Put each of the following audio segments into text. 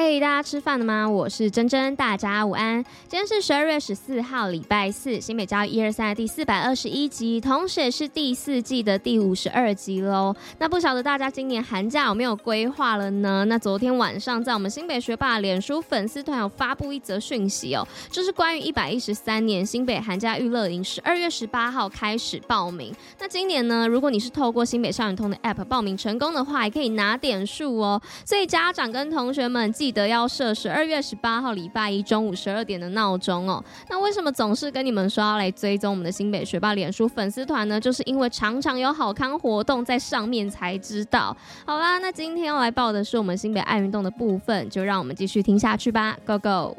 嘿大家吃饭了吗？我是珍珍，大家午安。今天是十二月十四号，礼拜四，新北教一二三的第四百二十一集，同时也是第四季的第五十二集喽。那不晓得大家今年寒假有没有规划了呢？那昨天晚上在我们新北学霸脸书粉丝团有发布一则讯息哦，就是关于一百一十三年新北寒假娱乐营，十二月十八号开始报名。那今年呢，如果你是透过新北校园通的 App 报名成功的话，也可以拿点数哦。所以家长跟同学们。记得要设十二月十八号礼拜一中午十二点的闹钟哦。那为什么总是跟你们说要来追踪我们的新北学霸脸书粉丝团呢？就是因为常常有好康活动在上面才知道。好啦，那今天要来报的是我们新北爱运动的部分，就让我们继续听下去吧。Go Go！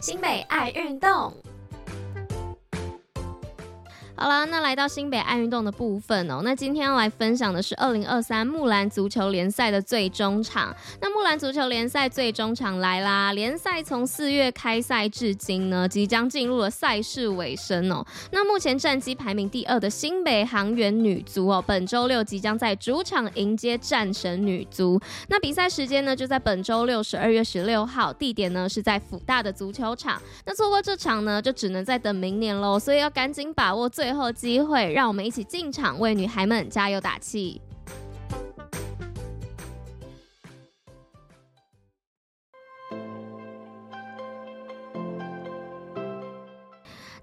新北爱运动。好了，那来到新北爱运动的部分哦。那今天要来分享的是二零二三木兰足球联赛的最终场。那木兰足球联赛最终场来啦！联赛从四月开赛至今呢，即将进入了赛事尾声哦。那目前战绩排名第二的新北航源女足哦，本周六即将在主场迎接战神女足。那比赛时间呢，就在本周六十二月十六号，地点呢是在辅大的足球场。那错过这场呢，就只能再等明年喽。所以要赶紧把握最。后机会，让我们一起进场为女孩们加油打气。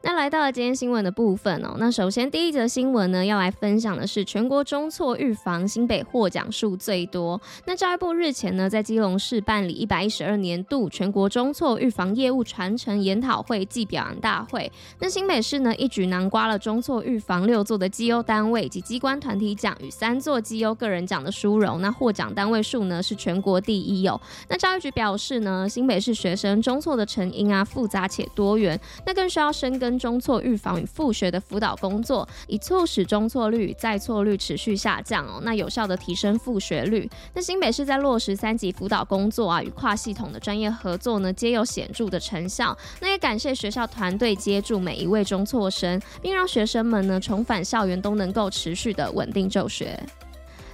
那来到了今天新闻的部分哦，那首先第一则新闻呢，要来分享的是全国中错预防新北获奖数最多。那教育部日前呢，在基隆市办理一百一十二年度全国中错预防业务传承研讨会暨表扬大会。那新北市呢，一举囊括了中错预防六座的绩优单位及机关团体奖与三座绩优个人奖的殊荣。那获奖单位数呢，是全国第一哦。那教育局表示呢，新北市学生中错的成因啊复杂且多元，那更需要深耕。中错预防与复学的辅导工作，以促使中错率与、再错率持续下降哦。那有效的提升复学率。那新北市在落实三级辅导工作啊，与跨系统的专业合作呢，皆有显著的成效。那也感谢学校团队接住每一位中辍生，并让学生们呢重返校园都能够持续的稳定就学。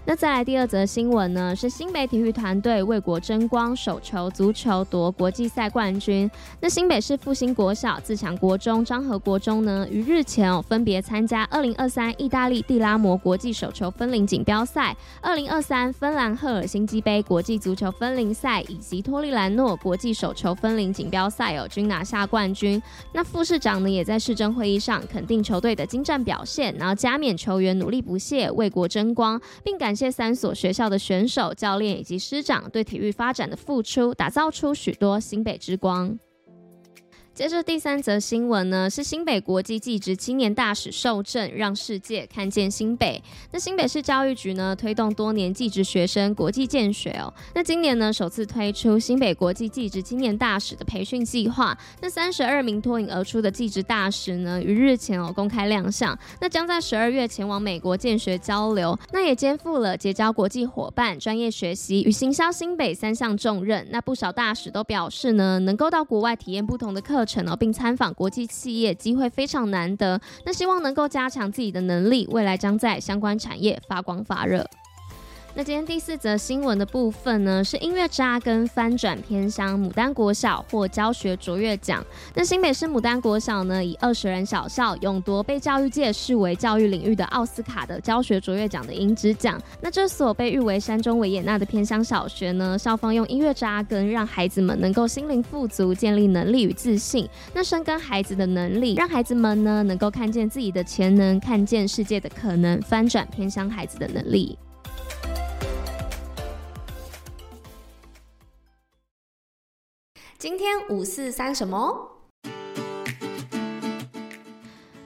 那再来第二则新闻呢，是新北体育团队为国争光，手球、足球夺国际赛冠军。那新北市复兴国小、自强国中、彰和国中呢，于日前哦分别参加二零二三意大利蒂拉摩国际手球分龄锦标赛、二零二三芬兰赫尔辛基杯国际足球分龄赛以及托利兰诺国际手球分龄锦标赛哦，均拿下冠军。那副市长呢，也在市政会议上肯定球队的精湛表现，然后加冕球员努力不懈，为国争光，并感。这三所学校的选手、教练以及师长对体育发展的付出，打造出许多新北之光。接着第三则新闻呢，是新北国际技职青年大使受证，让世界看见新北。那新北市教育局呢，推动多年技职学生国际见学哦。那今年呢，首次推出新北国际技职青年大使的培训计划。那三十二名脱颖而出的技职大使呢，于日前哦公开亮相。那将在十二月前往美国见学交流。那也肩负了结交国际伙伴、专业学习与行销新北三项重任。那不少大使都表示呢，能够到国外体验不同的课程。并参访国际企业，机会非常难得。那希望能够加强自己的能力，未来将在相关产业发光发热。那今天第四则新闻的部分呢，是音乐扎根翻转偏乡牡丹国小获教学卓越奖。那新北市牡丹国小呢，以二十人小校勇夺被教育界视为教育领域的奥斯卡的教学卓越奖的银质奖。那这所被誉为山中维也纳的偏乡小学呢，校方用音乐扎根，让孩子们能够心灵富足，建立能力与自信。那深耕孩子的能力，让孩子们呢能够看见自己的潜能，看见世界的可能，翻转偏乡孩子的能力。今天五四三什么？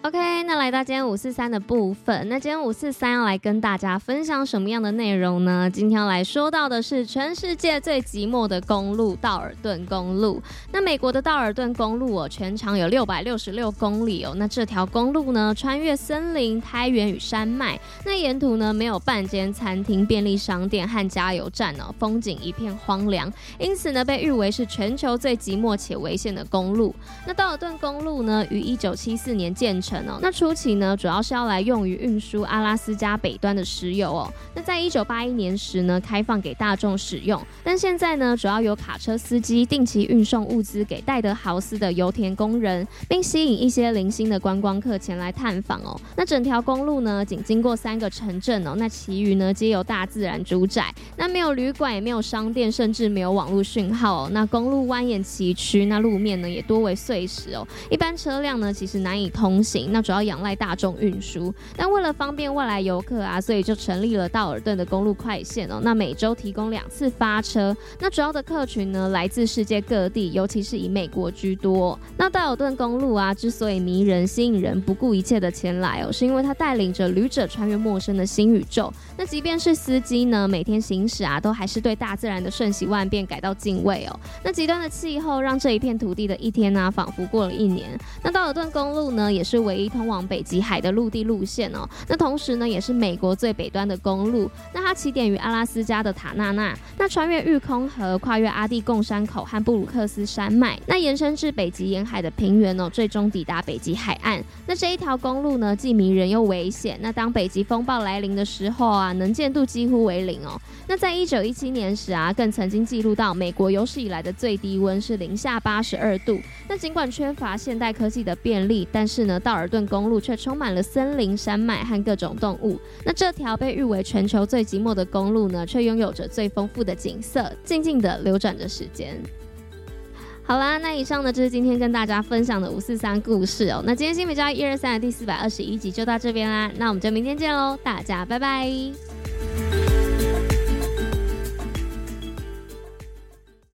OK，那来到今天五四三的部分，那今天五四三要来跟大家分享什么样的内容呢？今天要来说到的是全世界最寂寞的公路——道尔顿公路。那美国的道尔顿公路哦，全长有六百六十六公里哦。那这条公路呢，穿越森林、苔原与山脉，那沿途呢没有半间餐厅、便利商店和加油站哦，风景一片荒凉，因此呢被誉为是全球最寂寞且危险的公路。那道尔顿公路呢，于一九七四年建成。那初期呢，主要是要来用于运输阿拉斯加北端的石油哦。那在一九八一年时呢，开放给大众使用，但现在呢，主要由卡车司机定期运送物资给戴德豪斯的油田工人，并吸引一些零星的观光客前来探访哦。那整条公路呢，仅经过三个城镇哦，那其余呢，皆由大自然主宰。那没有旅馆，也没有商店，甚至没有网络讯号哦。那公路蜿蜒崎岖，那路面呢，也多为碎石哦，一般车辆呢，其实难以通行。那主要仰赖大众运输，但为了方便外来游客啊，所以就成立了道尔顿的公路快线哦。那每周提供两次发车。那主要的客群呢，来自世界各地，尤其是以美国居多。那道尔顿公路啊，之所以迷人、吸引人，不顾一切的前来哦，是因为它带领着旅者穿越陌生的新宇宙。那即便是司机呢，每天行驶啊，都还是对大自然的瞬息万变感到敬畏哦。那极端的气候让这一片土地的一天呢、仿佛过了一年。那道尔顿公路呢，也是为唯一通往北极海的陆地路线哦，那同时呢，也是美国最北端的公路。那它起点于阿拉斯加的塔纳纳，那穿越育空河，跨越阿蒂贡山口和布鲁克斯山脉，那延伸至北极沿海的平原哦，最终抵达北极海岸。那这一条公路呢，既迷人又危险。那当北极风暴来临的时候啊，能见度几乎为零哦。那在一九一七年时啊，更曾经记录到美国有史以来的最低温是零下八十二度。那尽管缺乏现代科技的便利，但是呢，道尔尔顿公路却充满了森林、山脉和各种动物。那这条被誉为全球最寂寞的公路呢，却拥有着最丰富的景色，静静地流转着时间。好啦，那以上呢就是今天跟大家分享的五四三故事哦。那今天新美教育一二三的第四百二十一集就到这边啦，那我们就明天见喽，大家拜拜。